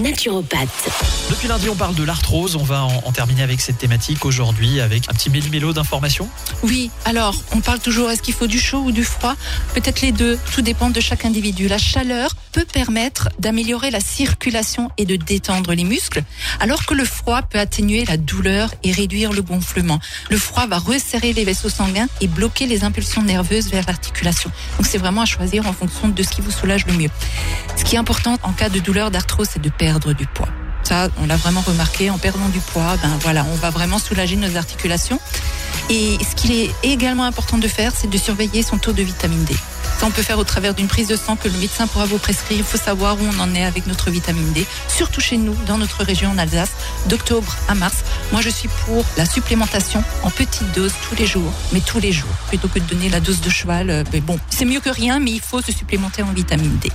naturopathe. Depuis lundi, on parle de l'arthrose. On va en, en terminer avec cette thématique aujourd'hui avec un petit méli-mélo d'informations. Oui, alors on parle toujours, est-ce qu'il faut du chaud ou du froid? Peut-être les deux, tout dépend de chaque individu. La chaleur peut permettre d'améliorer la circulation et de détendre les muscles, alors que le froid peut atténuer la douleur et réduire le gonflement. Le froid va resserrer les vaisseaux sanguins et bloquer les impulsions nerveuses vers l'articulation. Donc c'est vraiment à choisir en fonction de ce qui vous soulage le mieux. Ce qui est important en cas de douleur d'arthrose, c'est de perdre du poids. Ça, on l'a vraiment remarqué, en perdant du poids, ben voilà, on va vraiment soulager nos articulations. Et ce qu'il est également important de faire, c'est de surveiller son taux de vitamine D. Ça, on peut faire au travers d'une prise de sang que le médecin pourra vous prescrire. Il faut savoir où on en est avec notre vitamine D, surtout chez nous, dans notre région en Alsace, d'octobre à mars. Moi, je suis pour la supplémentation en petite dose tous les jours, mais tous les jours, plutôt que de donner la dose de cheval. euh, Mais bon, c'est mieux que rien, mais il faut se supplémenter en vitamine D.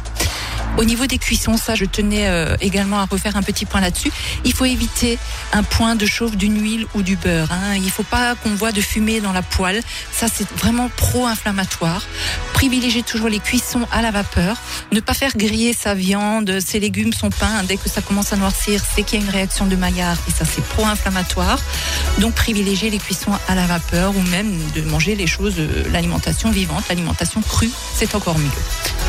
Au niveau des cuissons, ça, je tenais euh, également à refaire un petit point là-dessus. Il faut éviter un point de chauffe d'une huile ou du beurre. Hein. Il ne faut pas qu'on voit de fumée dans la poêle. Ça, c'est vraiment pro-inflammatoire. Privilégier toujours les cuissons à la vapeur. Ne pas faire griller sa viande, ses légumes, son pain. Dès que ça commence à noircir, c'est qu'il y a une réaction de Maillard et ça, c'est pro-inflammatoire. Donc, privilégier les cuissons à la vapeur ou même de manger les choses, euh, l'alimentation vivante, l'alimentation crue, c'est encore mieux.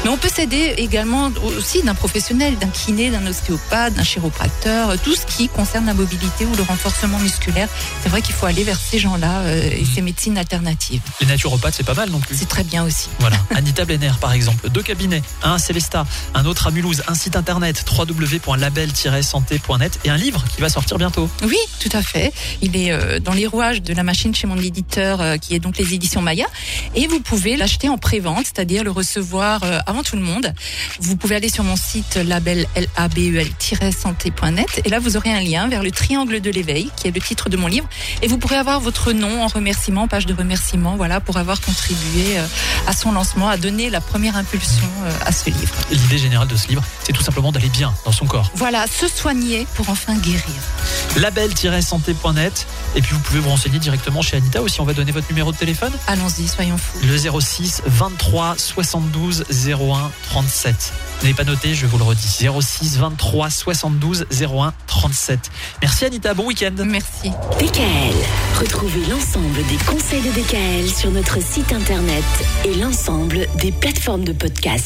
Mais on peut s'aider également aussi d'un professionnel, d'un kiné, d'un ostéopathe, d'un chiropracteur, euh, tout ce qui concerne la mobilité ou le renforcement musculaire. C'est vrai qu'il faut aller vers ces gens-là euh, et ces médecines alternatives. Les naturopathes, c'est pas mal non plus. C'est très bien aussi. Voilà, Anita Blenner par exemple, deux cabinets, un à Célestat, un autre à Mulhouse, un site internet www.label-santé.net et un livre qui va sortir bientôt. Oui, tout à fait. Il est euh, dans les rouages de la machine chez mon éditeur, euh, qui est donc les éditions Maya. Et vous pouvez l'acheter en pré-vente, c'est-à-dire le recevoir euh, avant tout le monde. Vous pouvez aller sur mon site label label-santé.net et là vous aurez un lien vers le triangle de l'éveil, qui est le titre de mon livre. Et vous pourrez avoir votre nom en remerciement, page de remerciement, voilà, pour avoir contribué à son lancement, à donner la première impulsion euh, à ce livre. L'idée générale de ce livre, c'est tout simplement d'aller bien dans son corps. Voilà, se soigner pour enfin guérir. Label-santé.net et puis vous pouvez vous renseigner directement chez Anita aussi. On va donner votre numéro de téléphone. Allons-y, soyons fous. Le 06 23 72 01 37. Vous n'avez pas noté, je vous le redis. 06 23 72 01 37. Merci Anita, bon week-end. Merci. DKL, retrouvez l'ensemble des conseils de DKL sur notre site internet et l'ensemble des plateformes de podcast.